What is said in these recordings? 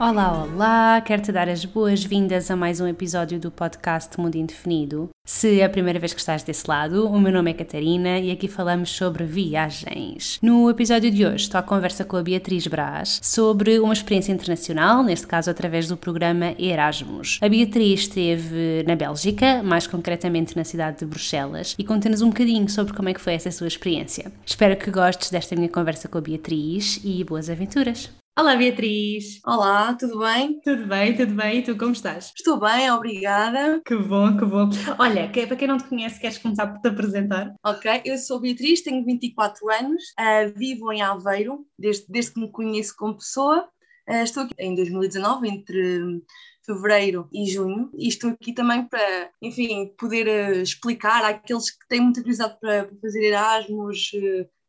Olá, olá! Quero-te dar as boas-vindas a mais um episódio do podcast Mundo Indefinido. Se é a primeira vez que estás desse lado, o meu nome é Catarina e aqui falamos sobre viagens. No episódio de hoje estou à conversa com a Beatriz Brás sobre uma experiência internacional, neste caso através do programa Erasmus. A Beatriz esteve na Bélgica, mais concretamente na cidade de Bruxelas, e conta-nos um bocadinho sobre como é que foi essa sua experiência. Espero que gostes desta minha conversa com a Beatriz e boas aventuras! Olá Beatriz! Olá, tudo bem? Tudo bem, tudo bem. E tu como estás? Estou bem, obrigada. Que bom, que bom. Olha, que, para quem não te conhece, queres começar por te apresentar? Ok, eu sou Beatriz, tenho 24 anos, uh, vivo em Aveiro, desde, desde que me conheço como pessoa. Uh, estou aqui em 2019, entre fevereiro e junho, e estou aqui também para, enfim, poder uh, explicar àqueles que têm muita curiosidade para, fazer Erasmus,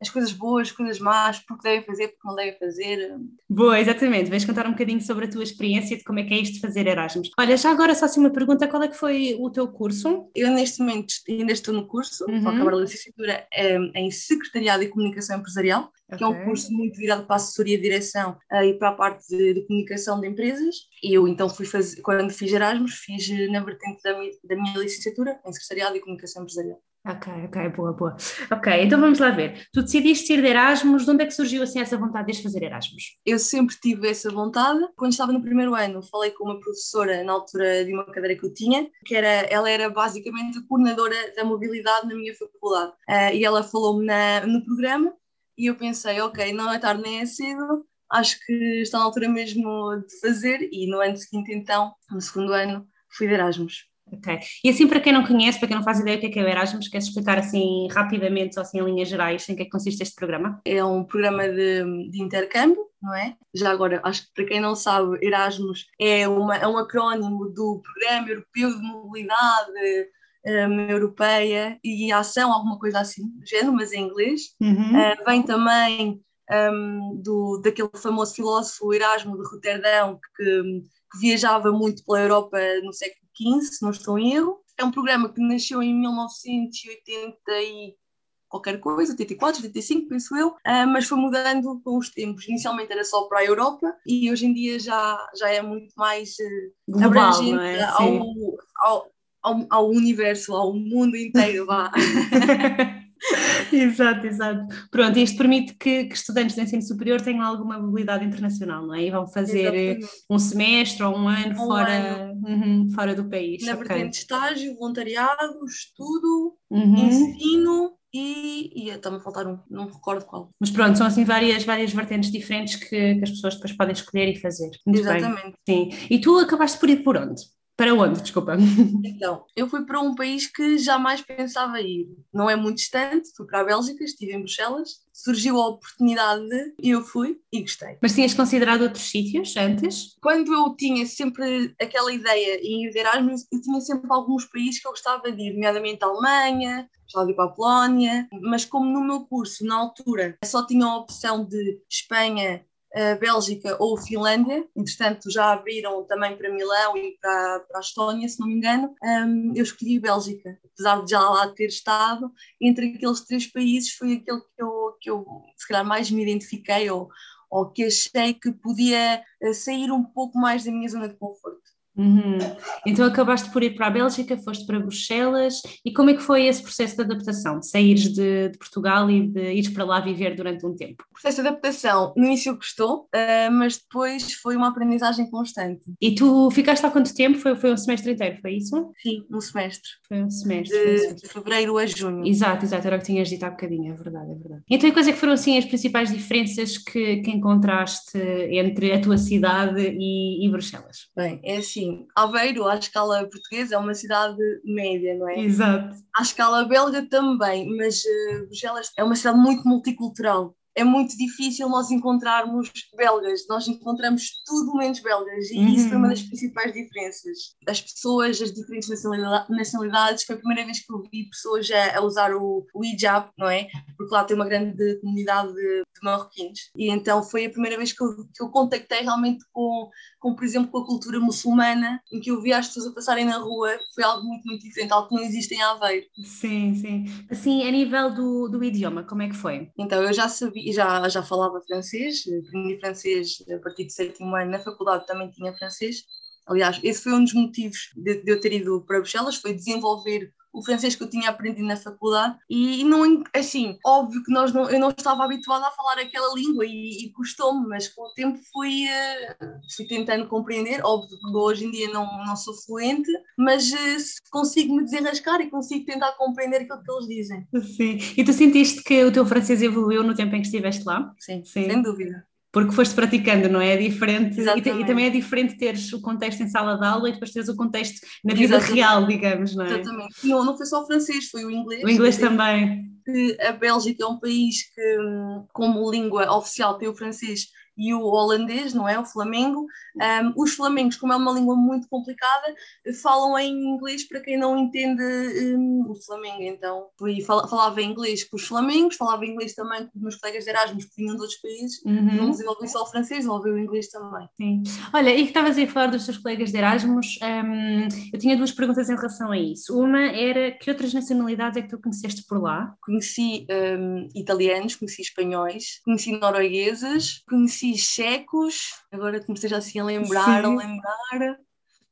as coisas boas, as coisas más, porque devem fazer, porque não devem fazer. Boa, exatamente. Vais contar um bocadinho sobre a tua experiência de como é que é isto de fazer Erasmus. Olha, já agora só assim uma pergunta, qual é que foi o teu curso? Eu neste momento ainda estou no curso, uhum. vou acabar a licenciatura um, em Secretariado e Comunicação Empresarial, okay. que é um curso muito virado para a assessoria e direção uh, e para a parte de, de, comunicação de empresas. E eu então fui fazer, quando fiz Erasmus, fiz na vertente da da minha licenciatura em Secretariado e Comunicação Empresarial. Ok, ok, boa, boa. Ok, então vamos lá ver. Tu decidiste ir de Erasmus, de onde é que surgiu assim essa vontade de fazer Erasmus? Eu sempre tive essa vontade. Quando estava no primeiro ano, falei com uma professora na altura de uma cadeira que eu tinha, que era, ela era basicamente a coordenadora da mobilidade na minha faculdade. Uh, e ela falou-me no programa e eu pensei, ok, não é tarde nem é cedo, acho que está na altura mesmo de fazer. E no ano seguinte, então, no segundo ano, fui de Erasmus. Ok. E assim, para quem não conhece, para quem não faz ideia do que é, que é o Erasmus, queres explicar assim rapidamente, ou assim em linhas gerais, em que é que consiste este programa? É um programa de, de intercâmbio, não é? Já agora, acho que para quem não sabe, Erasmus é, uma, é um acrónimo do Programa Europeu de Mobilidade um, Europeia e Ação, alguma coisa assim do género, mas em inglês. Uhum. Uh, vem também um, do, daquele famoso filósofo Erasmo de Roterdão, que, que viajava muito pela Europa no século 15, se não estou em erro. É um programa que nasceu em 1980 e qualquer coisa, 84, 85, penso eu, uh, mas foi mudando com os tempos. Inicialmente era só para a Europa e hoje em dia já, já é muito mais uh, Global, abrangente é? ao, ao, ao, ao, universo, ao mundo inteiro. Vá. exato, exato. Pronto, isto permite que, que, estudantes de ensino superior tenham alguma mobilidade internacional, não é? E vão fazer Exatamente. um semestre ou um ano um fora, ano. Uhum, fora do país. Na okay. vertente de estágio, voluntariado, estudo, uhum. ensino e, e está-me a faltar um, não me recordo qual. Mas pronto, são assim várias, várias vertentes diferentes que, que as pessoas depois podem escolher e fazer. Muito Exatamente. Bem. Sim. E tu acabaste por ir por onde? Para onde, desculpa? Então, eu fui para um país que jamais pensava ir. Não é muito distante, fui para a Bélgica, estive em Bruxelas, surgiu a oportunidade e eu fui e gostei. Mas tinhas considerado outros sítios antes? Quando eu tinha sempre aquela ideia em ir de Erasmus, eu tinha sempre alguns países que eu gostava de ir, nomeadamente a Alemanha, gostava de ir para a Polónia, mas como no meu curso, na altura, só tinha a opção de Espanha, Bélgica ou Finlândia, entretanto já abriram também para Milão e para, para a Estónia, se não me engano, um, eu escolhi a Bélgica, apesar de já lá ter estado, entre aqueles três países foi aquele que eu, que eu se calhar mais me identifiquei ou, ou que achei que podia eh, sair um pouco mais da minha zona de conforto. Uhum. Então acabaste por ir para a Bélgica, foste para Bruxelas e como é que foi esse processo de adaptação, de saíres de, de Portugal e de ires para lá viver durante um tempo? O processo de adaptação no início gostou, uh, mas depois foi uma aprendizagem constante. E tu ficaste há quanto tempo? Foi, foi um semestre inteiro, foi isso? Sim, um semestre. Foi um semestre. De, um semestre. de fevereiro a junho. Exato, exato, era o que tinhas dito há bocadinho, é verdade, é verdade. Então e quais é que foram assim as principais diferenças que, que encontraste entre a tua cidade e, e Bruxelas? Bem, é assim, Aveiro à escala portuguesa é uma cidade média, não é? Exato. À escala belga também, mas uh, Bruxelas é uma cidade muito multicultural. É muito difícil nós encontrarmos belgas, nós encontramos tudo menos belgas, e uhum. isso foi uma das principais diferenças. As pessoas, as diferentes nacionalidades, foi a primeira vez que eu vi pessoas a, a usar o, o hijab, não é? Porque lá tem uma grande comunidade de, de marroquinos, e então foi a primeira vez que eu, que eu contactei realmente com, com, por exemplo, com a cultura muçulmana, em que eu vi as pessoas a passarem na rua, foi algo muito, muito diferente, algo que não existe em Aveiro. Sim, sim. Assim, a nível do, do idioma, como é que foi? Então, eu já sabia, já, já falava francês, aprendi francês a partir do sétimo ano, na faculdade também tinha francês. Aliás, esse foi um dos motivos de, de eu ter ido para Bruxelas, foi desenvolver o francês que eu tinha aprendido na faculdade. E não assim óbvio que nós não, eu não estava habituada a falar aquela língua e, e custou-me mas com o tempo fui uh, fui tentando compreender. Óbvio que hoje em dia não, não sou fluente mas uh, consigo me desenrascar e consigo tentar compreender aquilo que eles dizem. Sim. E tu sentiste que o teu francês evoluiu no tempo em que estiveste lá? Sim, sim. sem dúvida porque foste praticando, não é? É diferente, e, e, também é diferente teres o contexto em sala de aula e depois teres o contexto na vida Exatamente. real, digamos, não é? Exatamente. Não, não foi só o francês, foi o inglês. O inglês também. a Bélgica é um país que, como língua oficial, tem o francês e o holandês, não é? O flamengo. Um, os flamengos, como é uma língua muito complicada, falam em inglês para quem não entende um, o flamengo. Então, fui, falava inglês com os flamengos, falava inglês também com os meus colegas de Erasmus que vinham de outros países. Uhum. Não desenvolvi só o francês, desenvolvi o inglês também. Sim. Olha, e que estavas a falar dos teus colegas de Erasmus, um, eu tinha duas perguntas em relação a isso. Uma era que outras nacionalidades é que tu conheceste por lá? Conheci hum, italianos, conheci espanhóis, conheci noruegueses, conheci checos, agora comecei já assim a lembrar, Sim. a lembrar.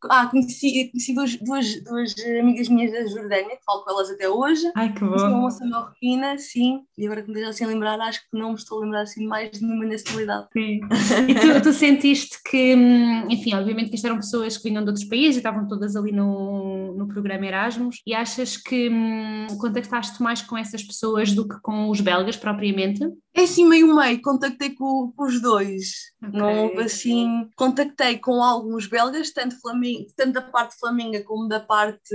Ah, conheci, conheci duas, duas, duas amigas minhas da Jordânia, que falo com elas até hoje. Ai, que bom. Uma moça marroquina, sim. E agora que me deixo assim a lembrar, acho que não me estou a lembrar assim mais de nenhuma nacionalidade. Sim. E tu, tu, sentiste que, hum, enfim, obviamente que isto eram pessoas que vinham de outros países e estavam todas ali no, no programa Erasmus, e achas que hum, contactaste mais com essas pessoas do que com os belgas propriamente? É assim meio meio, contactei com, com os dois. Okay. Não assim. Contactei com alguns belgas, tanto, Flamingo, tanto da parte flamenga como da parte.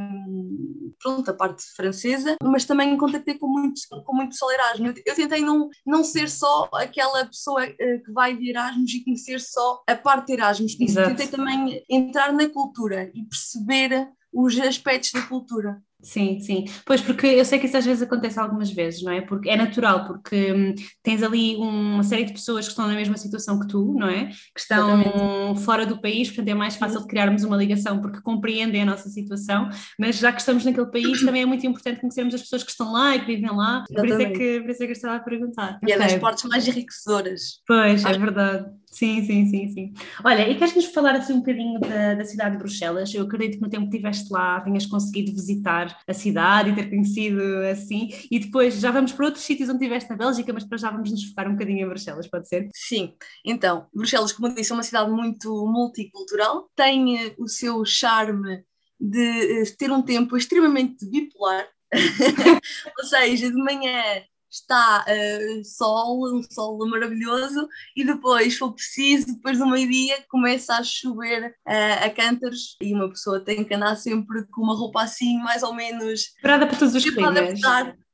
Um, pronto, da parte francesa, mas também contactei com muitos, com muito pessoal Erasmus. Eu, tentei não, não ser só aquela pessoa uh, que vai de Erasmus e conhecer só a parte de Erasmus. Exato. Tentei também entrar na cultura e perceber os aspectos da cultura. Sim, sim. Pois, porque eu sei que isso às vezes acontece algumas vezes, não é? Porque é natural, porque hum, tens ali uma série de pessoas que estão na mesma situação que tu, não é? Que estão Exatamente. fora do país, portanto é mais fácil de criarmos uma ligação porque compreendem a nossa situação, mas já que estamos naquele país também é muito importante conhecermos as pessoas que estão lá e que vivem lá, por isso, é que, por isso é que eu estava a perguntar. E okay. é das partes mais enriquecedoras. Pois, é verdade. Sim, sim, sim, sim. Olha, e queres-nos falar assim um bocadinho da, da cidade de Bruxelas? Eu acredito que no tempo que estiveste lá tenhas conseguido visitar a cidade e ter conhecido assim, e depois já vamos para outros sítios onde estiveste na Bélgica, mas depois já vamos nos focar um bocadinho em Bruxelas, pode ser? Sim, então, Bruxelas, como eu disse, é uma cidade muito multicultural, tem eh, o seu charme de eh, ter um tempo extremamente bipolar, ou seja, de manhã está uh, sol, um sol maravilhoso, e depois, se for preciso, depois do meio-dia, começa a chover uh, a cântaros e uma pessoa tem que andar sempre com uma roupa assim, mais ou menos. Preparada para todos os climas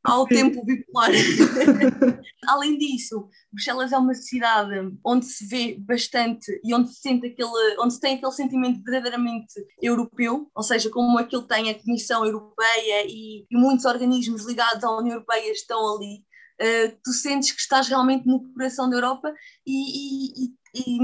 ao tempo bipolar. Além disso, Bruxelas é uma cidade onde se vê bastante e onde se sente aquele, onde se tem aquele sentimento verdadeiramente europeu, ou seja, como aquilo tem a Comissão Europeia e, e muitos organismos ligados à União Europeia estão ali. Uh, tu sentes que estás realmente no coração da Europa e, e, e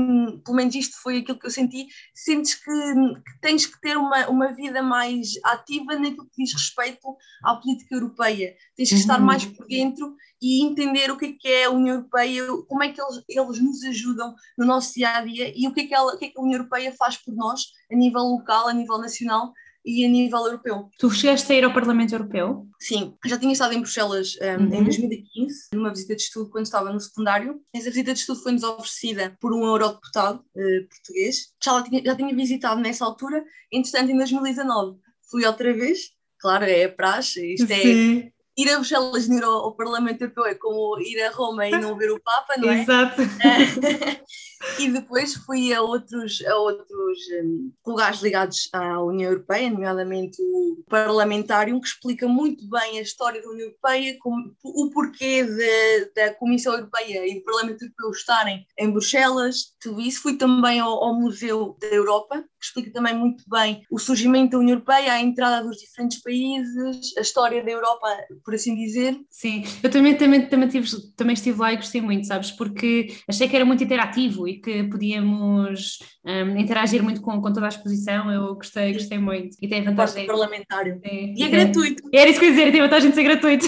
pelo menos isto foi aquilo que eu senti, sentes que, que, tens que ter uma, uma vida mais ativa naquilo que diz respeito à política europeia. Tens que uhum. estar mais por dentro e entender o que é, que é a União Europeia, como é que eles, eles nos ajudam no nosso dia a dia e o que, é que ela, o que é que a União Europeia faz por nós a nível local, a nível nacional e a nível europeu. Tu chegaste a ir ao Parlamento Europeu? Sim, já tinha estado em Bruxelas um, uhum. em 2015, numa visita de estudo quando estava no secundário. Essa visita de estudo foi-nos oferecida por um eurodeputado uh, português. Já, tinha, já tinha visitado nessa altura, entretanto em 2019 fui outra vez, claro, é a praxe, isto é Sim. é ir a Bruxelas ir ao, ao, Parlamento Europeu é como ir a Roma e não ver o Papa, não é? Exato. e depois fui a outros, a outros um, lugares ligados à União Europeia, nomeadamente o Parlamentário, que explica muito bem a história da União Europeia, o porquê de, da Comissão Europeia e do Parlamento Europeu estarem em Bruxelas, tudo isso. Fui também ao, ao Museu da Europa, que explica também muito bem o surgimento da União Europeia, a entrada dos diferentes países, a história da Europa, por assim dizer. Sim, eu também, também, também, tive, também estive lá e gostei muito, sabes, porque achei que era muito interativo e que podíamos um, interagir muito com, com toda a exposição, eu gostei, gostei muito. E tem a vantagem... parlamentário. Sim. E é gratuito. Era isso que eu ia dizer, tem a vantagem de ser gratuito.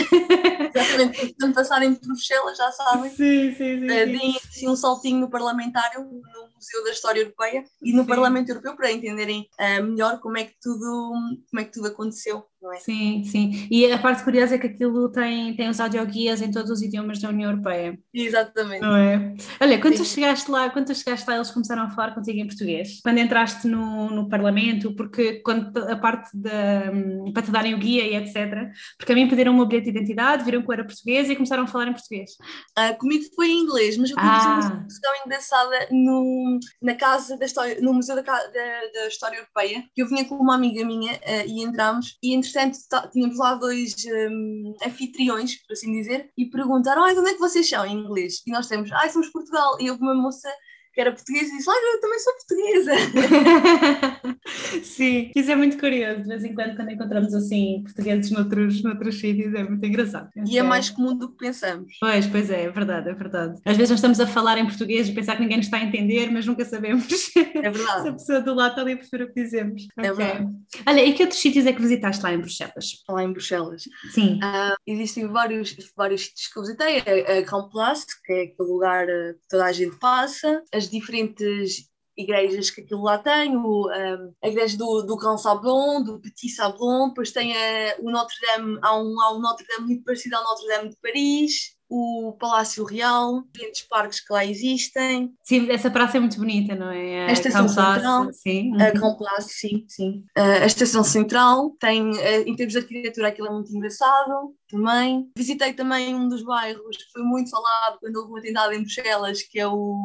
Exatamente, quando passarem por Bruxelas, já sabem. Sim, sim, sim. Uh, deem assim, um saltinho no parlamentário, no Museu da História Europeia e no sim. Parlamento Europeu para entenderem uh, melhor como é que tudo, como é que tudo aconteceu. É? Sim, sim. E a parte curiosa é que aquilo tem, tem os audioguias em todos os idiomas da União Europeia. Exatamente. Não é? Olha, quando sim. tu chegaste lá, quando tu chegaste lá, eles começaram a falar contigo em português. Quando entraste no, no Parlamento, porque quando a parte da para te darem o guia e etc. Porque a mim pediram uma bilhete de identidade, viram que eu era português e começaram a falar em português. Ah, comigo foi em inglês, mas eu tive ah. uma situação engraçada no, na casa da história, no Museu da, da, da História Europeia, que eu vinha com uma amiga minha uh, e entramos e entretanto tínhamos lá dois um, anfitriões, por assim dizer, e perguntaram, ah, de onde é que vocês são em inglês? E nós temos, ah, somos Portugal. E houve uma moça que era portuguesa e disse, ah, eu também sou portuguesa. Sim, isso é muito curioso, de vez em quando quando encontramos assim portugueses noutros, noutros sítios é muito engraçado. E é mais comum do que pensamos. Pois, pois é, é verdade, é verdade. Às vezes nós estamos a falar em português e pensar que ninguém nos está a entender, mas nunca sabemos é verdade. se a pessoa do lado está ali a perceber o que dizemos. É okay. verdade. Olha, e que outros sítios é que visitaste lá em Bruxelas? Lá em Bruxelas? Sim. Uh, existem vários, vários sítios que eu visitei, a, a Grand Place, que é aquele lugar que toda a gente passa, as diferentes igrejas que aquilo lá tem, o, um, a igreja do, do Grand Sablon, do Petit Sablon, depois tem a, o Notre Dame, há um, há um Notre Dame muito parecido ao Notre Dame de Paris, o Palácio Real, diferentes parques que lá existem. Sim, essa praça é muito bonita, não é? A, Estação Central, sim. a Grand Place, sim, sim. a Estação Central tem, em termos de arquitetura, aquilo é muito engraçado também. Visitei também um dos bairros que foi muito falado quando houve um atentado em Bruxelas, que é o,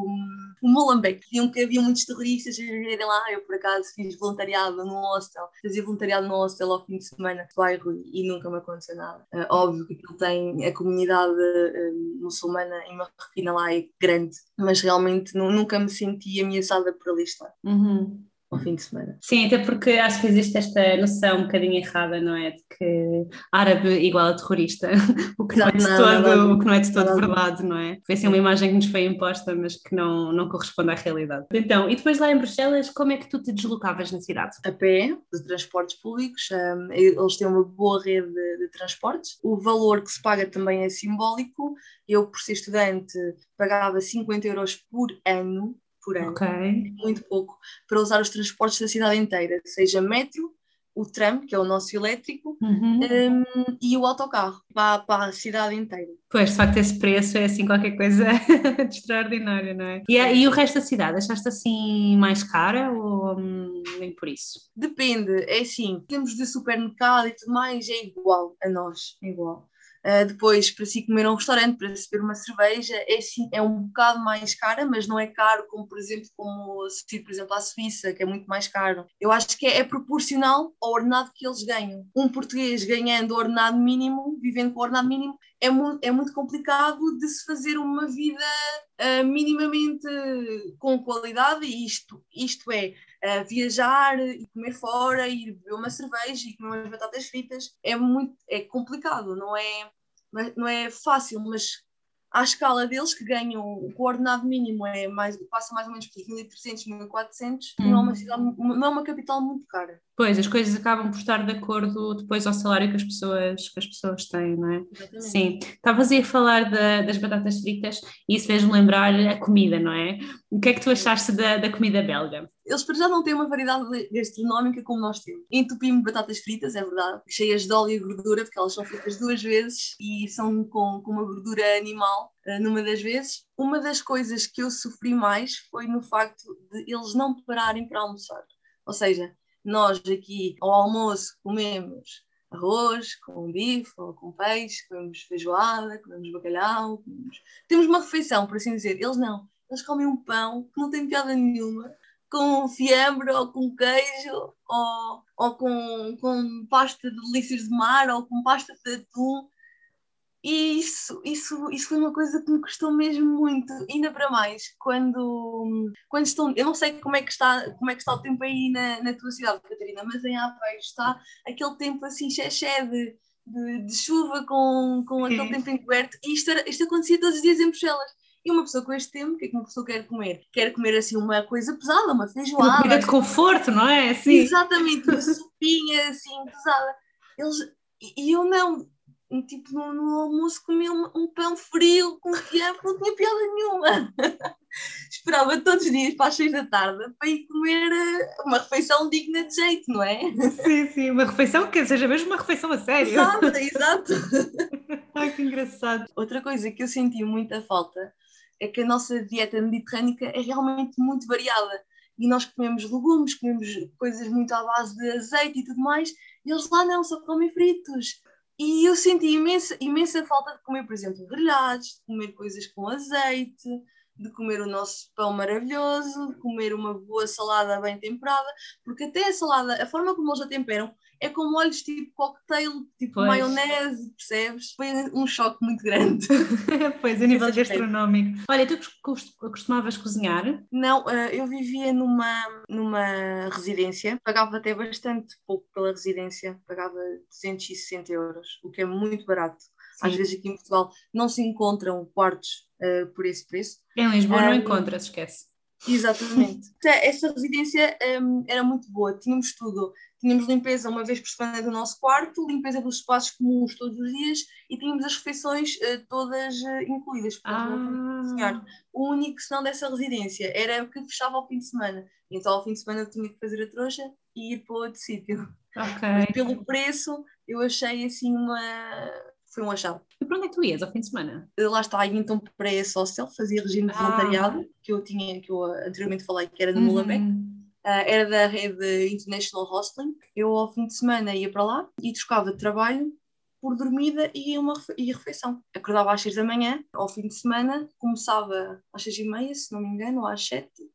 o Molenbeek. Diziam que havia muitos terroristas a viverem lá. Eu, por acaso, fiz voluntariado no hostel. Fazia voluntariado no hostel ao fim de semana no bairro e nunca me aconteceu nada. Uh, óbvio que aquilo tem a comunidade uh, muçulmana em Marroquina lá é grande, mas realmente nunca me senti ameaçada por ali estar. Uhum ao fim de semana. Sim, até porque acho que existe esta noção um bocadinho errada, não é? De que árabe igual a terrorista, o que não, não é de não, todo, não, o que não é de todo verdade, não é? Foi assim uma imagem que nos foi imposta, mas que não, não corresponde à realidade. Então, e depois lá em Bruxelas, como é que tu te deslocavas na cidade? A pé, de transportes públicos, um, eles têm uma boa rede de, de transportes, o valor que se paga também é simbólico, eu por ser estudante pagava 50 euros por ano por ano. Okay. Muito pouco para usar os transportes da cidade inteira, seja metro, o tram, que é o nosso elétrico, uhum. um, e o autocarro para, para, a cidade inteira. Pois, de facto, esse preço é assim qualquer coisa de extraordinário, não é? E, e o resto da cidade, achaste assim mais cara ou hum, nem por isso? Depende, é assim, temos de supermercado e tudo mais, é igual a nós, é igual. Uh, depois, para se comer a um restaurante, para se beber uma cerveja, é, sim, é um bocado mais cara, mas não é caro como, por exemplo, como se por exemplo, à Suíça, que é muito mais caro. Eu acho que é, é, proporcional ao ordenado que eles ganham. Um português ganhando o ordenado mínimo, vivendo com o ordenado mínimo, é, mu é muito complicado de se fazer uma vida uh, minimamente com qualidade, e isto, isto é, uh, viajar e comer fora, ir beber uma cerveja e comer umas batatas fritas, é muito é complicado, não é, não é fácil, mas à escala deles, que ganham o coordenado mínimo é mais, passa mais ou menos por 1.300, 1.400, hum. não, é uma cidade, não é uma capital muito cara. Pois, as coisas acabam por estar de acordo depois ao salário que as pessoas, que as pessoas têm, não é? Exatamente. Sim. Estavas aí a falar da, das batatas fritas e isso fez-me lembrar a comida, não é? O que é que tu achaste da, da comida belga? Eles para já não têm uma variedade gastronómica como nós temos. Entupimos batatas fritas, é verdade, cheias de óleo e gordura, porque elas são fritas duas vezes e são com, com uma gordura animal uh, numa das vezes. Uma das coisas que eu sofri mais foi no facto de eles não pararem para almoçar. Ou seja, nós aqui ao almoço comemos arroz com bife ou com peixe, comemos feijoada, comemos bacalhau, comemos... temos uma refeição, por assim dizer. Eles não. eles comem um pão que não tem piada nenhuma, com fiambre ou com queijo ou, ou com, com pasta de delícias de mar ou com pasta de atum. E isso, isso, isso foi uma coisa que me custou mesmo muito, ainda para mais, quando, quando estão, eu não sei como é que está, como é que está o tempo aí na, na tua cidade, Catarina, mas em Aveiro está aquele tempo assim, xexé de, de, de chuva com, com aquele tempo encoberto, e isto, era, isto acontecia todos os dias em Bruxelas. E uma pessoa com este tempo, o que é que uma pessoa quer comer? Quer comer assim uma coisa pesada, uma feijoada. Uma comida de conforto, não é? Assim. Exatamente, uma sopinha assim pesada. Eles, e eu não, tipo, no, no almoço comia um, um, pão frio com fiambre, não tinha piada nenhuma. Esperava todos os dias para as seis da tarde para ir comer eh, uma refeição digna de jeito, não é? Sim, sim, uma refeição que seja mesmo uma refeição a sério. Exato, exato. Ai, que engraçado. Outra coisa que eu senti muita falta é que a nossa dieta mediterrânica é realmente muito variada. E nós comemos legumes, comemos coisas muito à base de azeite e tudo mais, e eles lá não, só comem fritos. E eu senti imensa, imensa falta de comer, por exemplo, grelhados, de comer coisas com azeite, de comer o nosso pão maravilhoso, de comer uma boa salada bem temperada, porque até a salada, a forma como eles a temperam, é com molhos tipo cocktail, tipo pois. maionese, percebes? Foi um choque muito grande. pois, a nível gastronómico. Olha, tu costumavas cozinhar? Não, eh, eu vivia numa, numa residência, pagava até bastante pouco pela residência, pagava 260 euros, o que é muito barato. Sim. Às vezes aqui em Portugal não se encontram quartos uh, por esse preço. Em Lisboa um, não encontra-se, esquece. Exatamente. Essa residência um, era muito boa, tínhamos tudo. Tínhamos limpeza uma vez por semana do nosso quarto, limpeza dos espaços comuns todos os dias e tínhamos as refeições uh, todas uh, incluídas. Ah. O único senão dessa residência era o que fechava ao fim de semana. Então, ao fim de semana, eu tinha que fazer a trouxa e ir para outro sítio. Okay. pelo preço, eu achei assim uma foi um achado. E para onde é que tu ias ao fim de semana? Lá está, então para a Social, fazia regime de ah. voluntariado, que eu tinha, que eu anteriormente falei que era de Molenbeek. Uhum. Uh, era da rede International Hostling. Eu ao fim de semana ia para lá e trocava de trabalho por dormida e uma e refeição. Acordava às seis da manhã, ao fim de semana, começava às seis e meia, se não me engano, ou às sete,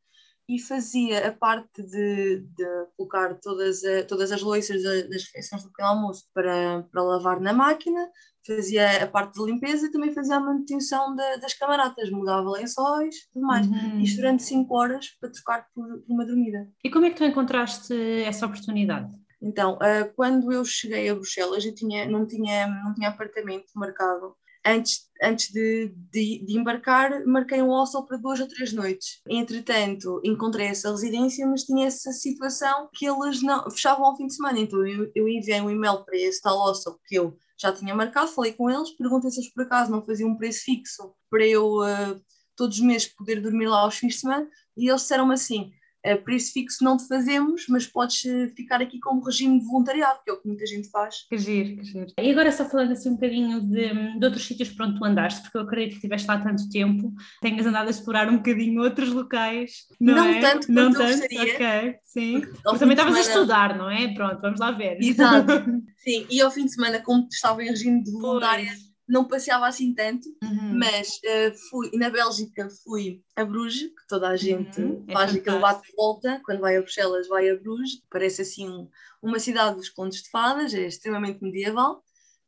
e fazia a parte de, de colocar todas, a, todas as louças das refeições do pequeno almoço para, para lavar na máquina, fazia a parte de limpeza e também fazia a manutenção das camaratas, mudava lençóis e tudo mais. Uhum. Isto durante 5 horas para trocar por, por, uma dormida. E como é que tu encontraste essa oportunidade? Então, uh, quando eu cheguei a Bruxelas, eu tinha, não, tinha, não tinha apartamento marcado antes, antes de, de, de, embarcar, marquei um hostel para duas ou três noites. Entretanto, encontrei essa residência, mas tinha essa situação que eles não fechavam ao fim de semana. Então, eu, eu enviei um e-mail para esse tal hostel que eu já tinha marcado, falei com eles, perguntei se eles por acaso não faziam um preço fixo para eu uh, todos os meses poder dormir lá aos fins de semana, e eles disseram-me assim: Uh, preço fixo não te fazemos, mas podes eh, ficar aqui como regime de voluntariado, que é o que muita gente faz. Que giro, que giro. E agora só falando assim um bocadinho de, de outros sítios por onde tu andaste, porque eu acredito que estiveste lá tanto tempo, tenhas andado a explorar um bocadinho outros locais, não, não é? tanto não tanto, gostaria. ok, sim. Mas também estavas semana... a estudar, não é? Pronto, vamos lá ver. Exato, sim, e ao fim de semana, como estava em regime de voluntária, não passeava assim tanto, uhum. mas uh, fui, na Bélgica fui a Bruges, que toda a gente uhum. É faz aquele bate-volta, quando vai a Bruxelas vai a Bruges, parece assim um, uma cidade dos contos de fadas, é extremamente medieval.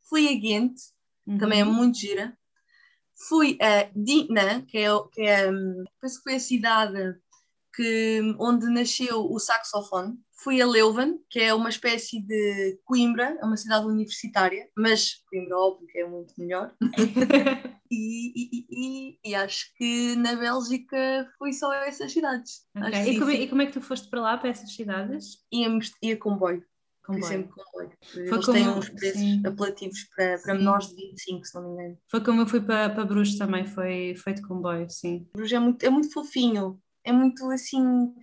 Fui a Ghent, uhum. também é muito gira. Fui a Dinant, que é, que é hum, penso que foi a cidade que, onde nasceu o saxofone, fui a Leuven, que é uma espécie de Coimbra, é uma cidade universitária, mas Coimbra, óbvio, que é muito melhor. e, e, e, e, acho que na Bélgica foi só essas cidades. Okay. E, como, é, e, como, é que tu foste para lá, para essas cidades? Íamos, ia comboio. Comboio. sempre comboio. Foi Eles como, têm uns preços sim. apelativos para, para menores de 25, se não me engano. Foi como eu fui para, para Bruges também, foi, foi de comboio, sim. Bruges é muito, é muito fofinho, é muito assim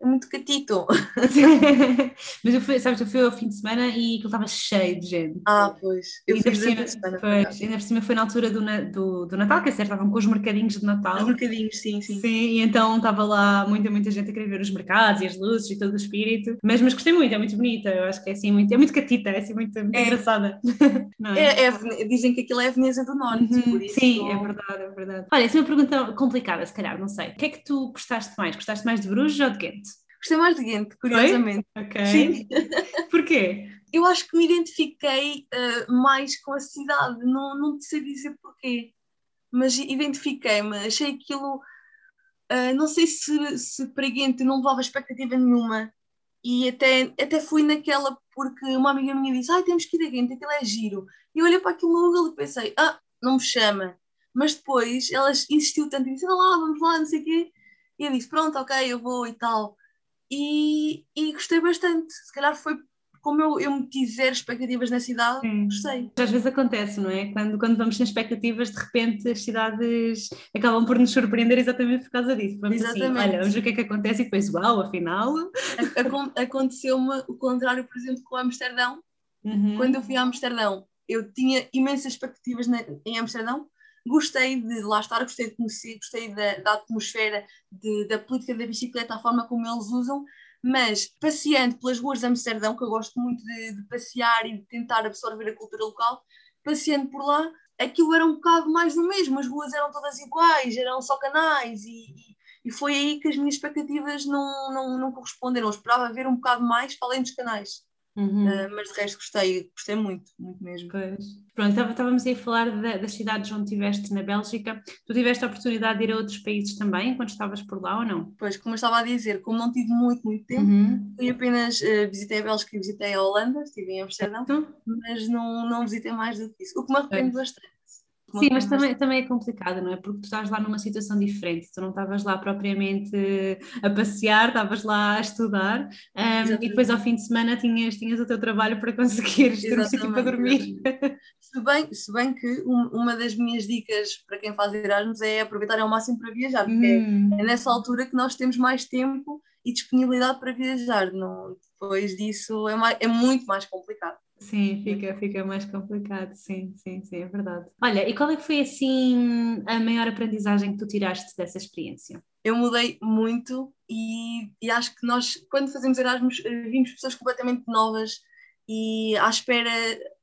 é muito catito. Mas eu fui, sabes, eu fui ao fim de semana e aquilo estava cheio de gente. Ah, pois. Eu ainda, por cima, semana, pois, ainda por cima foi na altura do, do, do Natal, que é certo, estavam com os mercadinhos de Natal. Os mercadinhos, sim, sim. Sim, e então estava lá muita, muita gente a querer ver os mercados e as luzes e todo o espírito. Mas, mas gostei muito, é muito bonita. Eu acho que é assim muito, é muito catita, é assim muito, muito é. engraçada. É? É, é? dizem que aquilo é a Veneza do Norte. Uhum, isso... Sim, é verdade, é verdade. Olha, essa é uma pergunta complicada, se calhar, não sei. O que é que tu gostaste mais? Gostaste mais de Bruges ou de Ghent? Gostei mais de Ghent, curiosamente. Foi? Ok. Sim. Porquê? Eu acho que me identifiquei uh, mais com a cidade, não, não sei dizer porquê, mas identifiquei-me, achei aquilo. Uh, não sei se, se para Ghent não levava expectativa nenhuma e até, até fui naquela porque uma amiga minha disse: Ah, temos que ir a Ghent, aquilo é giro. E eu olhei para aquilo no Google e pensei: Ah, não me chama. Mas depois elas insistiu tanto e disse: lá, vamos lá, não sei o quê. E eu disse: Pronto, ok, eu vou e tal e, e gostei bastante. Se calhar foi como eu, eu meti zero expectativas na cidade, Sim. gostei. Às vezes acontece, não é? Quando, quando vamos sem expectativas, de repente as cidades acabam por nos surpreender exatamente por causa disso. Vamos assim, exatamente. assim, olha, vamos ver o que é que acontece e depois, uau, afinal. Aconteceu-me o contrário, por exemplo, com Amsterdão. Uhum. Quando eu fui a Amsterdão, eu tinha imensas expectativas em Amsterdão, gostei de lá estar, gostei de conhecer, gostei da, da atmosfera, de, da política da bicicleta, a forma como eles usam, mas passeando pelas ruas de Amsterdão, que eu gosto muito de, de, passear e de tentar absorver a cultura local, passeando por lá, aquilo era um bocado mais do mesmo, as ruas eram todas iguais, eram só canais e, e foi aí que as minhas expectativas não, não, não corresponderam. Eu esperava ver um bocado mais para além dos canais. Uhum. Uh, mas de resto gostei, gostei muito, muito mesmo. Pois. Pronto, estávamos aí a falar da, das cidades onde estiveste na Bélgica. Tu tiveste a oportunidade de ir a outros países também, quando estavas por lá ou não? Pois, como eu estava a dizer, como não tive muito, muito tempo, uhum. fui apenas uh, visitei a Bélgica e visitei a Holanda, estive em Amsterdão, mas não, não visitei mais do que isso, o que me arrependo bastante. Sim, mas também, também é complicado, não é? Porque tu estás lá numa situação diferente, tu não estavas lá propriamente a passear, estavas lá a estudar um, e depois ao fim de semana tinhas, tinhas o teu trabalho para conseguires ter um sítio para dormir. Se bem, se bem que um, uma das minhas dicas para quem faz Erasmus é aproveitar ao máximo para viajar, porque hum. é nessa altura que nós temos mais tempo e disponibilidade para viajar, não, depois disso é, mais, é muito mais complicado. Sim, fica, fica mais complicado, sim, sim, sim, é verdade. Olha, e qual é que foi assim a maior aprendizagem que tu tiraste dessa experiência? Eu mudei muito e, e acho que nós, quando fazemos Erasmus, eh, vimos pessoas completamente novas e à espera,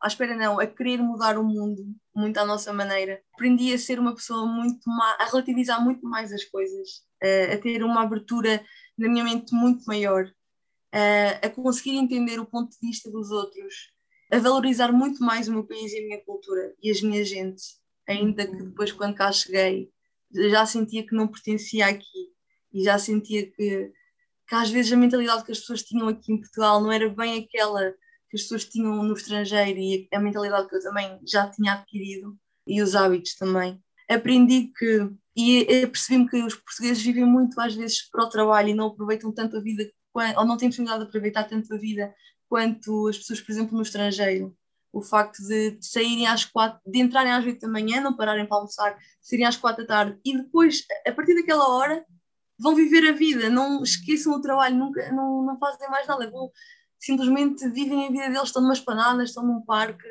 à espera não, a querer mudar o mundo muito à nossa maneira. Aprendi a ser uma pessoa muito má, a relativizar muito mais as coisas, a, a ter uma abertura na minha mente muito maior, a, a conseguir entender o ponto de vista dos outros a valorizar muito mais o meu país e a minha cultura e as minhas gentes, ainda que depois, quando cá cheguei, já sentia que não pertencia aqui e já sentia que, que às vezes a mentalidade que as pessoas tinham aqui em Portugal não era bem aquela que as pessoas tinham no estrangeiro e a mentalidade que eu também já tinha adquirido e os hábitos também. Aprendi que, e percebi-me que os portugueses vivem muito às vezes para o trabalho e não aproveitam tanto a vida, ou não têm possibilidade de aproveitar tanto a vida quanto as pessoas, por exemplo, no estrangeiro. O facto de, saírem às quatro, de entrarem às oito da manhã, não pararem para almoçar, saírem às quatro da tarde e depois, a partir daquela hora, vão viver a vida, não esqueçam o trabalho, nunca, não, não fazem mais nada, vão, simplesmente vivem a vida deles, estão numa esplanada, estão num parque,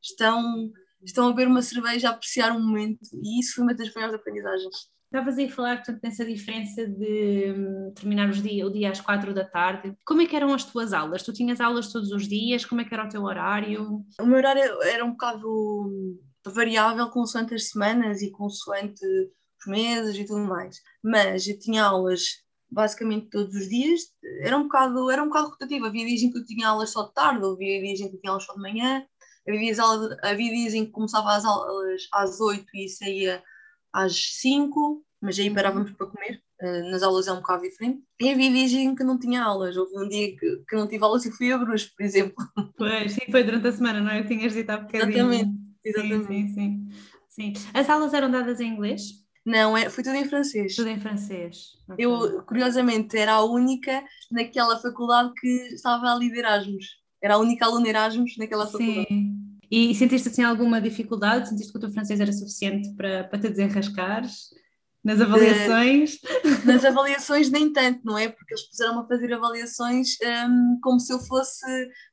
estão, estão a beber uma cerveja, a apreciar um momento, e isso foi uma das maiores aprendizagens. Estavas aí a falar, portanto, nessa diferença de um, terminar os dia, o dia às quatro da tarde. Como é que eram as tuas aulas? Tu tinhas aulas todos os dias? Como é que era o teu horário? O meu horário era um bocado variável consoante as semanas e consoante os meses e tudo mais. Mas eu tinha aulas basicamente todos os dias. Era um bocado, era um bocado rotativo. Havia dias em que eu tinha aulas só de tarde, havia dias em que eu tinha aulas só de manhã. Havia dias, havia dias em que começava as aulas às oito e saía às 5, mas aí parávamos para comer. Uh, nas aulas é um bocado diferente. E havia dias em que não tinha aulas. Houve um dia que, que não tive aulas e fui a Bruges, por exemplo. Pois, sim, foi durante a semana, não é? Tinhas dito há bocadinho. Exatamente, exatamente. Sim, sim, sim. As aulas eram dadas em inglês? Não, é, foi tudo em francês. Tudo em francês. Okay. Eu, curiosamente, era a única naquela faculdade que estava a liderar Erasmus. Era a única aluna Erasmus naquela faculdade. Sim. E sentiste assim alguma dificuldade? Sentiste que o teu francês era suficiente para, para te desenrascares? Nas avaliações? De, nas avaliações nem tanto, não é? Porque eles puseram a fazer avaliações um, como se eu fosse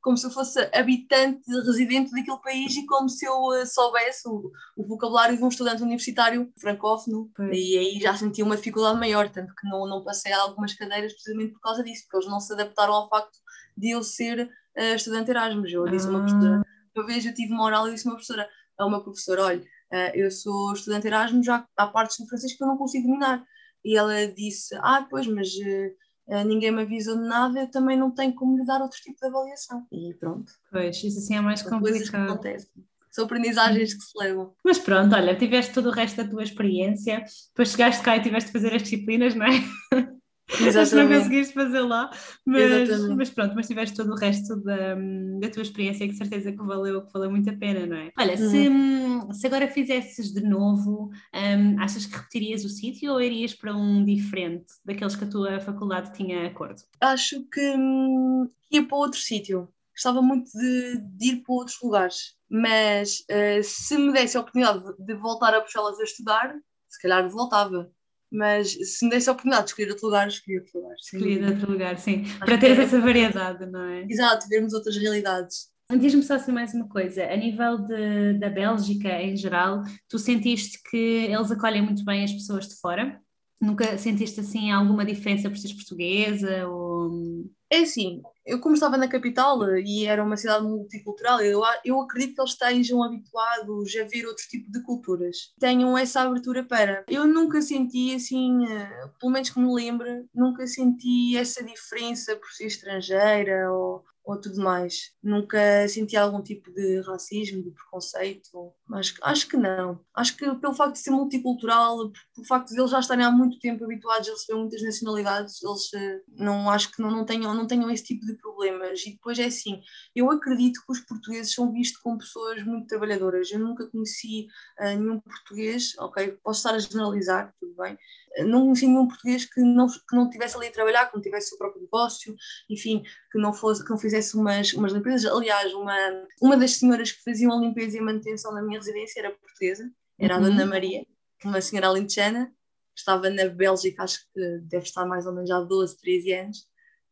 como se eu fosse habitante, residente daquele país e como se eu uh, soubesse o, o, vocabulário de um estudante universitário francófono. Pois. E aí já senti uma dificuldade maior, tanto que não, não passei algumas cadeiras precisamente por causa disso, porque eles não se adaptaram ao facto de eu ser uh, estudante Erasmus. Eu disse ah. uma professora, uma vez eu tive uma oral e disse uma professora, a uma professora, olha, uh, eu sou estudante Erasmus, já há partes do francês que eu não consigo dominar. E ela disse, ah, pois, mas uh, ninguém me avisou de nada, eu também não tenho como lhe dar outro tipo de avaliação. E pronto. Pois, isso assim é mais São complicado. Acontecem. São aprendizagens que se levam. Mas pronto, olha, tiveste todo o resto da tua experiência, depois chegaste cá e tiveste de fazer as disciplinas, não é? Exatamente. não conseguiste fazer lá, mas, mas, pronto, mas tiveste todo o resto da, da tua experiência que certeza que valeu, que valeu muito a pena, não é? Olha, uhum. se, se agora fizesses de novo, um, achas que repetirias o sítio ou irias para um diferente daqueles que a tua faculdade tinha acordo? Acho que hum, ia para outro sítio. Gostava muito de, de, ir para outros lugares, mas uh, se me desse a oportunidade de, de voltar a Bruxelas a estudar, se calhar voltava mas se me desse a oportunidade de escolher outro lugar, escolhi outro lugar. Escolhi outro lugar, sim. Acho Para teres é... essa variedade, não é? Exato, vermos outras realidades. Diz-me só assim mais uma coisa, a nível de, da Bélgica em geral, tu sentiste que eles acolhem muito bem as pessoas de fora? Nunca sentiste assim alguma diferença por seres portuguesa? Ou... É assim, eu como estava na capital e era uma cidade multicultural, eu, eu acredito que eles estejam habituados a ver outro tipo de culturas. Tenham essa abertura para. Eu nunca senti assim, eh, pelo menos que me lembre, nunca senti essa diferença por ser estrangeira ou, ou tudo mais. Nunca senti algum tipo de racismo, de preconceito, mas acho que não. Acho que pelo facto de ser multicultural, pelo facto de eles já estarem há muito tempo habituados a receber muitas nacionalidades, eles eh, não acho que não, não, tenham, não tenham esse tipo de problemas. E depois é assim, eu acredito que os portugueses são vistos como pessoas muito trabalhadoras. Eu nunca conheci uh, nenhum português, ok, posso estar a generalizar, tudo bem, não conheci nenhum português que não, que não tivesse ali a trabalhar, que não tivesse o seu próprio negócio, enfim, que não, fosse, que não fizesse umas, umas limpezas. Aliás, uma, uma das senhoras que faziam a limpeza e manutenção na minha residência era portuguesa, era a Dona uhum. Maria, uma senhora alentejana, estava na Bélgica, acho que deve estar mais ou menos há 12, 13 anos,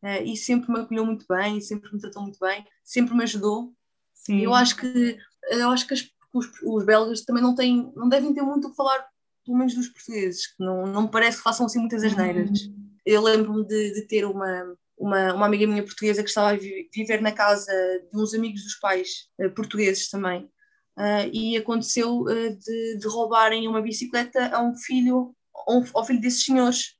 uh, e sempre me acolheu muito bem, sempre me tratou muito bem, sempre me ajudou. Sim. Eu acho que, eu acho que as, os, os belgas também não, têm, não devem ter muito o que falar pelo menos dos portugueses, que não, não parece que façam assim muitas asneiras. Uhum. Eu lembro-me de, de, ter uma, uma, uma amiga minha portuguesa que estava a viver na casa de uns amigos dos pais uh, portugueses também. Uh, e aconteceu uh, de, de, roubarem uma bicicleta a um filho, um, ao filho desses senhores.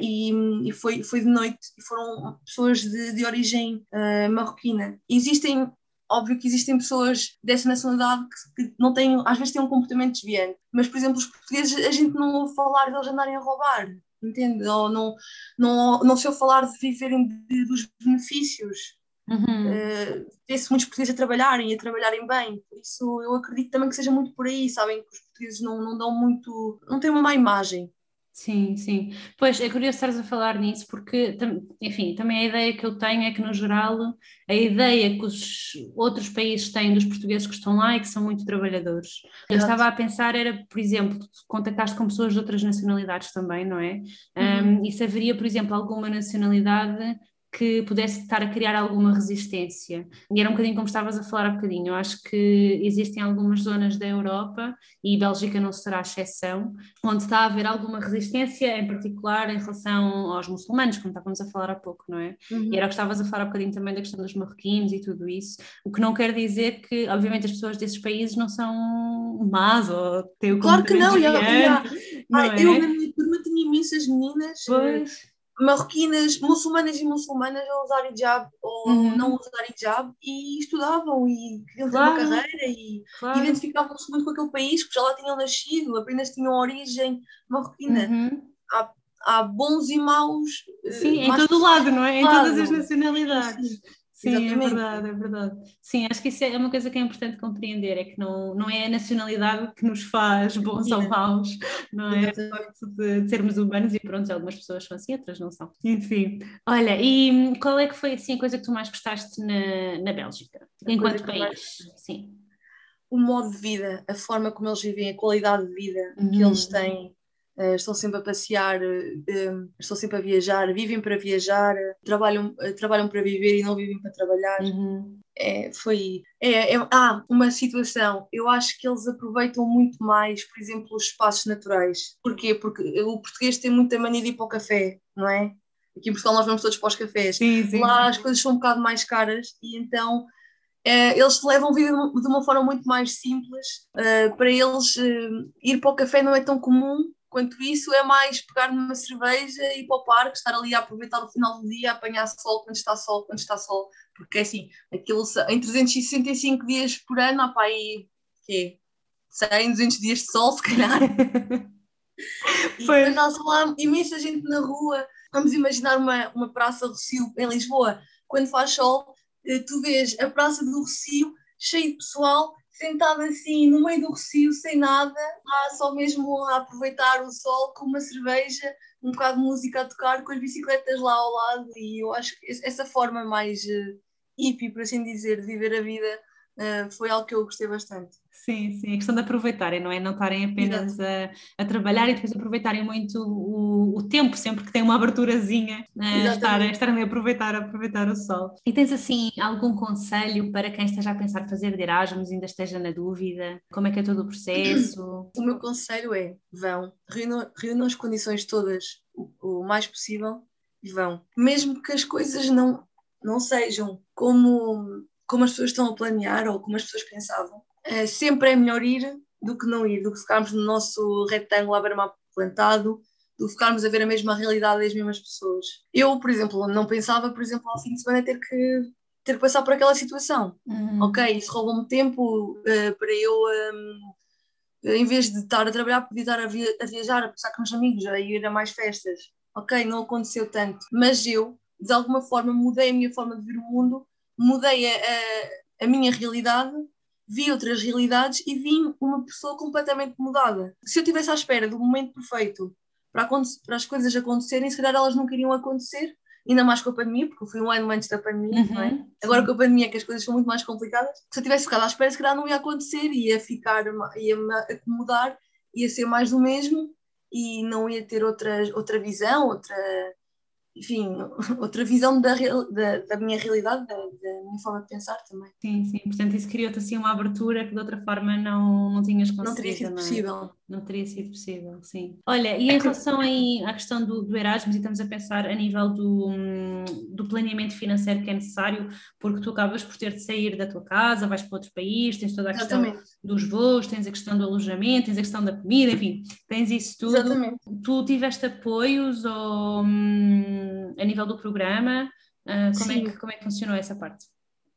e, e foi, foi de noite, e foram pessoas de, de origem marroquina. Existem Óbvio que existem pessoas dessa nacionalidade que, que, não têm, às vezes têm um comportamento desviante, mas, por exemplo, os portugueses, a gente não ouve falar deles andarem a roubar, entende? Ou não, não, não se ouve falar de viverem de, dos benefícios. Uhum. Uh, Vê-se muitos portugueses a trabalharem e a trabalharem bem, por isso eu acredito também que seja muito por aí, sabem? Que os portugueses não, não dão muito, não têm uma má imagem Sim, sim. Pois é curioso estares a falar nisso, porque, enfim, também a ideia que eu tenho é que, no geral, a ideia que os outros países têm dos portugueses que estão lá e que são muito trabalhadores. Eu estava a pensar, era, por exemplo, contactaste com pessoas de outras nacionalidades também, não é? Uhum. Um, e se haveria, por exemplo, alguma nacionalidade que pudesse estar a criar alguma resistência. E era um bocadinho como estavas a falar há bocadinho. Eu acho que existem algumas zonas da Europa, e Bélgica não será a exceção, onde está a haver alguma resistência, em particular em relação aos muçulmanos, como estávamos a falar há pouco, não é? Uhum. E era o que estavas a falar há bocadinho também da questão dos marroquinos e tudo isso. O que não quer dizer que, obviamente, as pessoas desses países não são más ou têm o Claro que não, e, não é? eu na minha turma tinha imensas meninas. Eh, pois marroquinas, muçulmanas e muçulmanas a usar hijab ou uhum. não usar hijab e estudavam e queriam ter claro. uma carreira e claro. identificavam-se muito com aquele país que já lá tinham nascido, apenas tinham origem marroquina. Uhum. Há, há bons e maus. Sim, em todo o lado, não é? Em todas as nacionalidades. Sim. Sim, é Exatamente. é verdade, é verdade. Sim, acho que isso é uma coisa que é importante compreender, é que não, não é a nacionalidade que nos faz bons ou maus, não é? De, de, sermos humanos e pronto, algumas pessoas são assim, outras não são. Enfim, olha, e qual é que foi assim a coisa que tu mais gostaste na, na Bélgica, a enquanto país? Mais... Sim. O modo de vida, a forma como eles vivem, a qualidade de vida uhum. que eles têm, uh, estão sempre a passear, uh, estão sempre a viajar, vivem para viajar, trabalham, trabalham para viver e não vivem para trabalhar. Uhum. É, foi. É, é, ah, uma situação. Eu acho que eles aproveitam muito mais, por exemplo, os espaços naturais. Porquê? Porque o português tem muita mania de ir para o café, não é? Aqui em Portugal nós vamos todos para os cafés. Sim, sim, Lá sim. as coisas são um bocado mais caras e então eles levam a vida de uma forma muito mais simples. Para eles, ir para o café não é tão comum quanto isso, é mais pegar numa cerveja e ir para o parque, estar ali a aproveitar o final do dia, apanhar sol quando está sol, quando está sol. Porque é assim, aquilo, em 365 dias por ano, há para aí, quê? 100, 200 dias de sol, se calhar. e depois há lá imensa gente na rua. Vamos imaginar uma, uma praça Rocio em Lisboa, quando faz sol, eh, tu vês a Praça do Rocio cheia de pessoal, sentado assim no meio do Rocio, sem nada, lá só mesmo a aproveitar o sol com uma cerveja, um bocado de música a tocar, com as bicicletas lá ao lado, e eu acho que essa forma mais uh, hippie, por assim dizer, de viver a vida uh, foi algo que eu gostei bastante. Sim, sim, a questão de aproveitarem, não é? Não estarem apenas a, a, trabalhar e depois aproveitarem muito o, o tempo, sempre que tem uma aberturazinha, né? estar, estar a aproveitar, aproveitar o sol. E tens assim algum conselho para quem esteja a pensar fazer de Erasmus, ainda esteja na dúvida? Como é que é todo o processo? O meu conselho é, vão, reúnam, reúnam as condições todas o, o mais possível e vão. Mesmo que as coisas não, não sejam como, como as pessoas estão a planear ou como as pessoas pensavam, é, sempre é melhor ir do que não ir, do que ficarmos no nosso retângulo a ver mapa plantado, do que ficarmos a ver a mesma realidade das mesmas pessoas. Eu, por exemplo, não pensava, por exemplo, ao fim de semana ter que ter que passar por aquela situação. Uhum. Ok, isso roubou-me tempo uh, para eu, um, em vez de estar a trabalhar, podia estar a, via a viajar, a passar com os amigos, a ir a mais festas. Ok, não aconteceu tanto, mas eu, de alguma forma, mudei a minha forma de ver o mundo, mudei a, a, a minha realidade vi outras realidades e vi uma pessoa completamente mudada. Se eu estivesse à espera do momento perfeito para, para, as coisas acontecerem, se calhar elas não queriam acontecer, ainda mais com a pandemia, porque eu fui um ano antes da pandemia, uhum, não é? Agora com a pandemia que as coisas são muito mais complicadas, se eu tivesse ficado à espera, se calhar não ia acontecer, ia ficar, ia me acomodar, ia ser mais do mesmo e não ia ter outra, outra visão, outra enfim, outra visão da, da, da minha realidade, da, da, minha forma de pensar também. Sim, sim, portanto isso criou-te assim uma abertura que de outra forma não, não tinhas conseguido. Não teria sido é? possível. Não teria sido possível, sim. Olha, e em relação aí à questão do, do Erasmus, e estamos a pensar a nível do, do planeamento financeiro que é necessário, porque tu acabas por ter de sair da tua casa, vais para outro país, tens toda a questão Exatamente. dos voos, tens a questão do alojamento, tens a questão da comida, enfim, tens isso tudo. Exatamente. Tu tiveste apoios ou hum, a nível do programa? Uh, como, é que, como é que funcionou essa parte?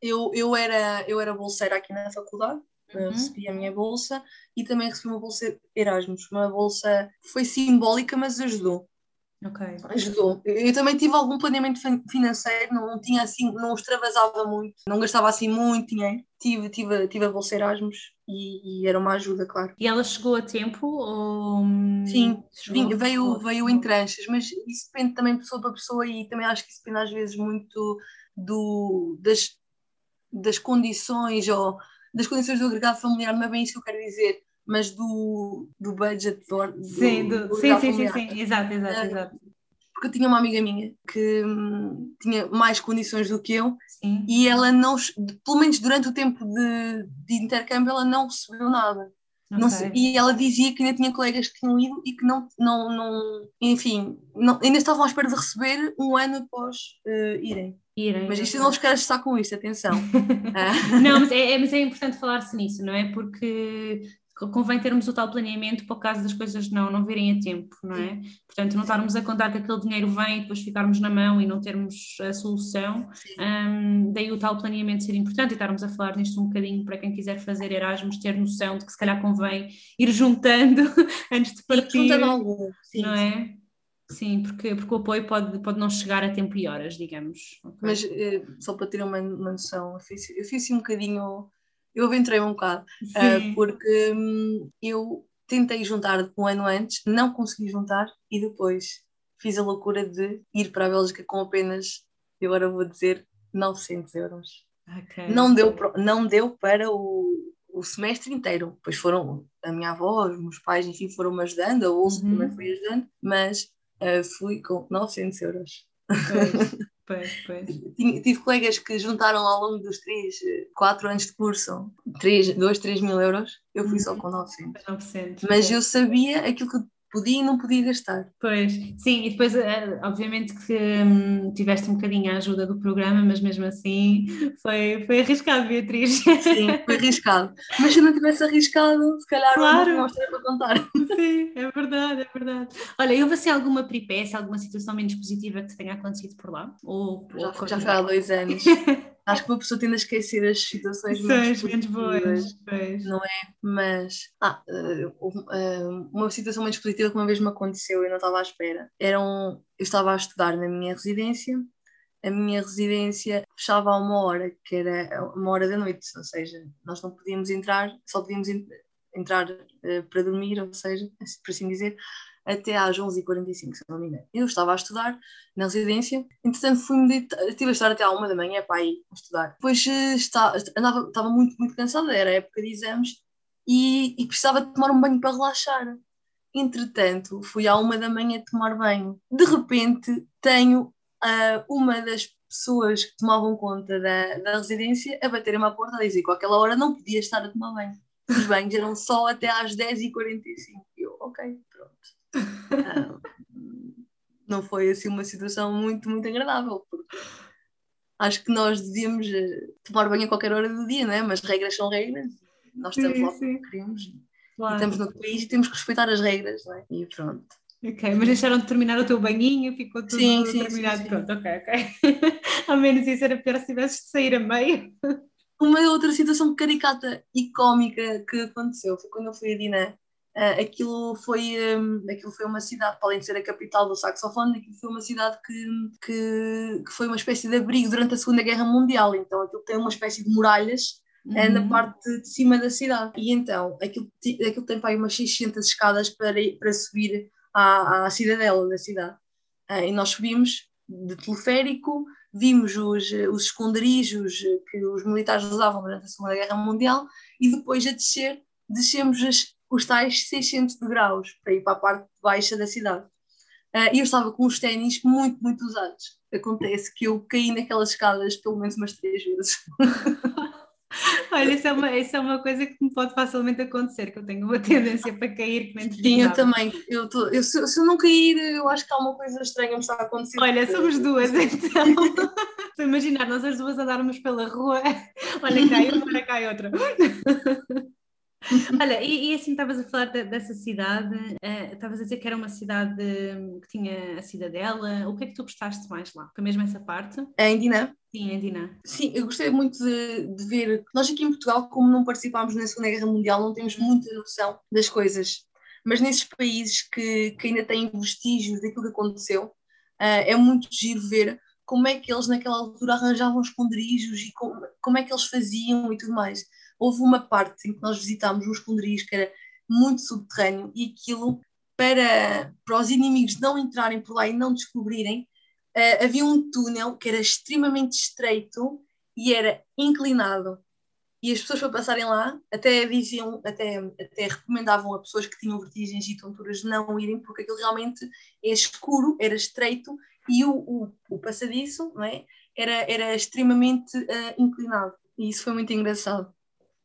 Eu, eu, era, eu era bolseira aqui na faculdade, uhum. recebi a minha bolsa e também recebi uma bolsa Erasmus, uma bolsa que foi simbólica, mas ajudou. Okay. Ajudou. Eu também tive algum planeamento financeiro, não, não tinha assim, não extravasava muito, não gastava assim muito dinheiro. Tive, tive, tive a bolsa Erasmus e, e, era uma ajuda, claro. E ela chegou a tempo? Ou... Sim, chegou, veio, veio em tranches, mas isso depende também de pessoa para pessoa e também acho que isso depende às vezes muito do, das, das condições ou das condições do agregado familiar, não é bem isso que eu quero dizer, mas do, do budget do, do, sim, do, do sim, sim, sim, sim, exato, exato, uh, exato. Porque eu tinha uma amiga minha que hum, tinha mais condições do que eu sim. e ela não, pelo menos durante o tempo de, de intercâmbio, ela não recebeu nada. Okay. Se, e ela dizia que ainda tinha colegas que tinham ido e que não, não, não enfim, não, ainda estavam à espera de receber um ano após uh, irem. Irem. Mas isto não vos quero estar com isto, atenção. não, mas é, é, mas é importante falar-se nisso, não é? Porque convém termos o tal planeamento para o caso das coisas não, não virem a tempo, não é? Sim. Portanto, não estarmos a contar que aquele dinheiro vem e depois ficarmos na mão e não termos a solução, um, daí o tal planeamento ser importante e estarmos a falar nisto um bocadinho para quem quiser fazer Erasmus, ter noção de que se calhar convém ir juntando antes de partir, juntando algum, sim, não é? Sim, porque, porque o apoio pode, pode não chegar a tempo e horas, digamos. Okay. Mas eh, só para ter uma, uma noção, eu fiz, eu fiz assim um bocadinho eu aventurei um bocado, uh, porque hum, eu tentei juntar um ano antes, não consegui juntar e depois fiz a loucura de ir para a Bélgica com apenas, agora vou dizer, 900 euros. Okay. Não, deu, não deu para o, o semestre inteiro. Depois foram a minha avó, os meus pais, enfim, foram-me ajudando, a bolsa Uhum. também foi ajudando, mas ah, fui com 900 euros. Pois, pois, pois. Tinha- Tive colegas que juntaram ao longo dos 3, 4 anos de curso 3, 2, 3 mil euros. Eu fui só Uhum. com 900. 900. Mas pois. eu sabia aquilo que podia e não podia gastar. Pois, sim, e depois, eh, obviamente, que hum, tiveste um bocadinho a ajuda do programa, mas mesmo assim foi, foi arriscado, Beatriz. Sim, foi arriscado. Mas se não tivesse arriscado, se calhar Claro. não tinha para contar. Sim, é verdade, é verdade. Olha, houve assim alguma peripécia, alguma situação menos positiva que te tenha acontecido por lá? Ou, Já, ou já foi há dois anos. Acho que uma pessoa tende a esquecer as situações menos menos boas. Pois. Não Mas ah, eh, eh, uma situação menos positiva que uma vez me aconteceu e eu não estava à espera. Era um, eu estava a estudar na minha residência, a minha residência fechava a uma hora, que era uma hora da noite, ou seja, nós não podíamos entrar, só podíamos en- entrar eh, para dormir, ou seja, por assim dizer, até às 11h45, se não me engano. Eu estava a estudar na residência, entretanto fui-me deitar, estive a estar até à uma da manhã para ir estudar. Depois eh, está, andava, estava muito, muito cansada, era época de exames, e, e precisava de tomar um banho para relaxar. Entretanto, fui à uma da manhã tomar banho. De repente, tenho ah, uma das pessoas que tomavam conta da, da residência a bater-me à porta a dizer que àquela hora não podia estar a tomar banho. Os banhos eram só até às 10h45. E eu, ok, não foi assim uma situação muito, muito agradável, acho que nós devíamos eh, tomar banho a qualquer hora do dia, não é? Mas regras são regras. Nós estamos Sim, lá sim. porque queremos. Claro. estamos no país e temos que respeitar as regras, não é? E pronto. Ok, mas deixaram de terminar o teu banhinho, ficou tudo Sim, sim, terminado. sim. Pronto, ok, ok. Ao menos isso era pior se tivesses de sair a meio. Uma outra situação caricata e cómica que aconteceu foi quando eu fui a Dinan. Ah, aquilo, foi, hum, aquilo foi uma cidade, para além de ser a capital do saxofone, aquilo foi uma cidade que, que, que foi uma espécie de abrigo durante a Segunda Guerra Mundial. Então aquilo tem uma espécie de muralhas na Uhum. parte de cima da cidade. E então, aquilo, aquilo tem para aí umas 600 escadas para, para subir à, à cidadela da cidade. Ah, e nós subimos de teleférico, vimos os, eh, os esconderijos eh, que os militares usavam durante a Segunda Guerra Mundial e depois a descer, descemos as- os tais 600 degraus para ir para a parte baixa da cidade. Ah, E eu estava com os ténis muito, muito usados. Acontece que eu caí naquelas escadas pelo menos umas três vezes. Olha, isso é, uma, isso é uma coisa que me pode facilmente acontecer, que eu tenho uma tendência para cair que Sim, eu também. Eu tô, eu, se, se eu não cair, eu acho que há uma coisa estranha me está a acontecer. Olha, somos duas então. Estou a imaginar nós as duas andarmos pela rua. Olha, cai uma, cai outra. Olha, e, e assim estavas a falar de- dessa cidade, eh, estavas a dizer que era uma cidade hum, que tinha a cidadela. O que é que tu gostaste mais lá? Foi mesmo essa parte? Em Dinan? Sim, em Dinan. Sim, eu gostei muito de, de ver. Nós aqui em Portugal, como não participámos na Segunda Guerra Mundial, não temos muita noção das coisas. Mas nesses países que, que ainda têm vestígios daquilo que aconteceu, ah, é muito giro ver como é que eles naquela altura arranjavam esconderijos e como, como é que eles faziam e tudo mais. Houve uma parte em que nós visitámos um esconderijo que era muito subterrâneo e aquilo, para, para os inimigos não entrarem por lá e não descobrirem, ah, havia um túnel que era extremamente estreito e era inclinado. E as pessoas para passarem lá até diziam, até, até recomendavam a pessoas que tinham vertigens e tonturas não irem, porque aquilo realmente é escuro, era estreito e o, o, o passadiço não é? era, era extremamente ah, inclinado. E isso foi muito engraçado.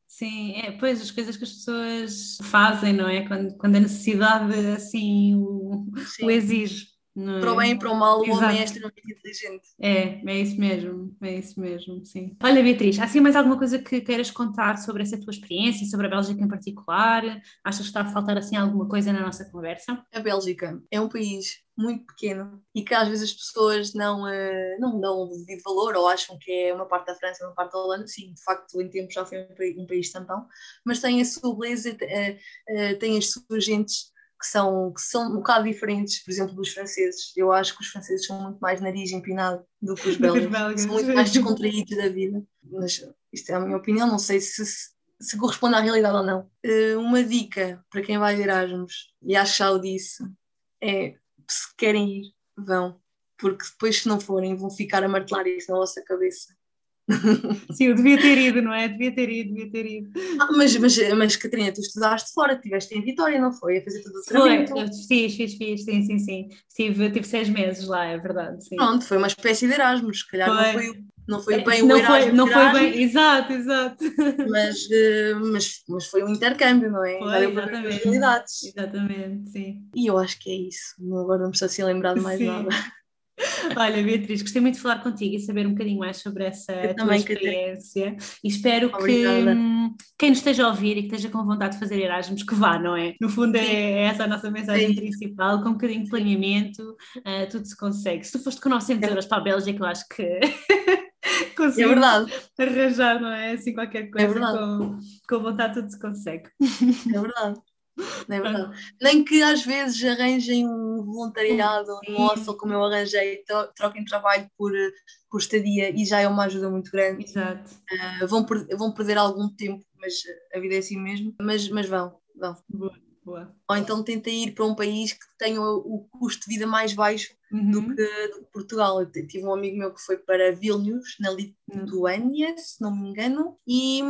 Sim, é, pois as coisas que as pessoas fazem, não é? Quando, quando a necessidade assim o, o exige. Não? Para o bem e para o mal, o homem Exato. é extremamente inteligente. É, é isso mesmo, é isso mesmo, sim. Olha, Beatriz, há assim mais alguma coisa que queiras contar sobre essa tua experiência, sobre a Bélgica em particular? Achas que está a faltar assim alguma coisa na nossa conversa? A Bélgica é um país muito pequeno e que às vezes as pessoas não, eh, não dão o devido valor ou acham que é uma parte da França, uma parte da Holanda. Sim, de facto, em tempo já foi um, país- um país tampão, mas tem a sua beleza, eh, eh, tem as suas gentes que são, que são um bocado diferentes, por exemplo, dos franceses. Eu acho que os franceses são muito mais nariz empinado do que os belgas. São muito mais descontraídos da vida. Mas isto é a minha opinião, não sei se, se, se corresponde à realidade ou não. Eh, uma dica para quem vai de Erasmus, e acho que já o disse, é se querem ir, vão. Porque depois, se não forem, vão ficar a martelar isso na vossa cabeça. Sim, eu devia ter ido, não é? Devia ter ido, devia ter ido. Ah, mas, mas, mas, Catarina, tu estudaste fora, estiveste em Vitória, não foi? A fazer tudo o treinamento. Foi, fiz, fiz, fiz, sim, sim, sim. Tive, tive seis meses lá, é verdade. Sim. Pronto, foi uma espécie de Erasmus, se calhar foi. não foi não foi bem não o Erasmus. Foi, não foi bem, exato, exato. Mas, eh, mas, mas foi um intercâmbio, não é? Foi, exatamente. Realidades. Exatamente, sim. E eu acho que é isso. Agora não me estou assim a lembrar de mais sim. nada. Olha, Beatriz, gostei muito de falar contigo e saber um bocadinho mais sobre essa tua experiência e espero Obrigada. que quem nos esteja a ouvir e que esteja com vontade de fazer Erasmus, que vá, não é? No fundo é essa a nossa mensagem Sim. principal, com um bocadinho de planeamento, uh, tudo se consegue. Se tu foste com 900 é. euros para a Bélgica, eu acho que conseguimos é verdade. arranjar, não é? Assim, qualquer coisa é com, com vontade tudo se consegue. É verdade. Não é verdade. Nem que às vezes arranjem um voluntariado no hostel, como eu arranjei, troquem trabalho por, por estadia e já é uma ajuda muito grande. Exato. Uh, vão, per vão perder algum tempo, mas a vida é assim mesmo. Mas, mas vão, vão. Boa, boa. Ou então tentem ir para um país que tenha o, custo de vida mais baixo uhum. do, que, do, que, Portugal. Eu tive um amigo meu que foi para Vilnius, na Lituânia, uhum. se não me engano, e,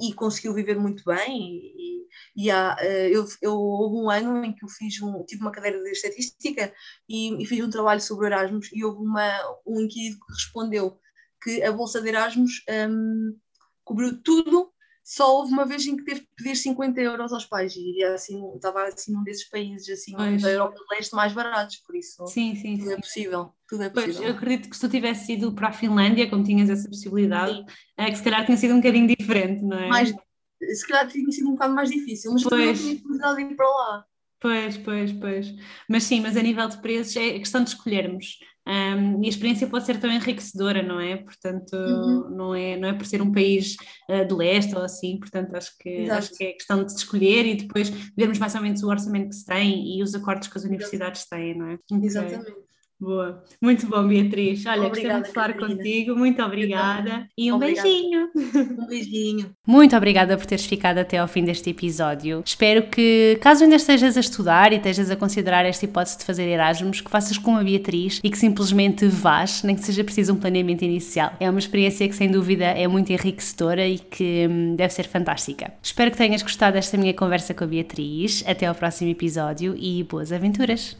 e conseguiu viver muito bem. E, e há, eh, eu, eu, houve um ano em que eu fiz um, tive uma cadeira de estatística e, e fiz um trabalho sobre Erasmus e houve uma, um inquirido que respondeu que a bolsa de Erasmus um, cobriu tudo só houve uma vez em que teve que pedir 50 euros aos pais e assim, estava assim num desses países assim, da Europa do Leste mais baratos, por isso sim, sim, tudo sim. é possível. Tudo é possível. Pois, eu acredito que se tu tivesse ido para a Finlândia, como tinhas essa possibilidade, é que se calhar tinha sido um bocadinho diferente, não é? Mais, se calhar tinha sido um bocado mais difícil, mas também não tinha possibilidade de ir para lá. Pois, pois, pois. Mas sim, mas a nível de preços é questão de escolhermos. Um, e a experiência pode ser tão enriquecedora, não é? Portanto, uhum. não, é, não é por ser um país uh, do leste ou assim, portanto, acho que, acho que é questão de escolher e depois vermos mais ou menos o orçamento que se tem e os acordos que as universidades têm, não é? Exatamente. Boa, muito bom, Beatriz. Olha, gostei de falar Catarina. contigo, muito obrigada e um obrigada. beijinho. Um beijinho. Muito obrigada por teres ficado até ao fim deste episódio. Espero que, caso ainda estejas a estudar e estejas a considerar esta hipótese de fazer Erasmus, que faças com a Beatriz e que simplesmente vás, nem que seja preciso um planeamento inicial. É uma experiência que, sem dúvida, é muito enriquecedora e que hum, deve ser fantástica. Espero que tenhas gostado desta minha conversa com a Beatriz. Até ao próximo episódio e boas aventuras!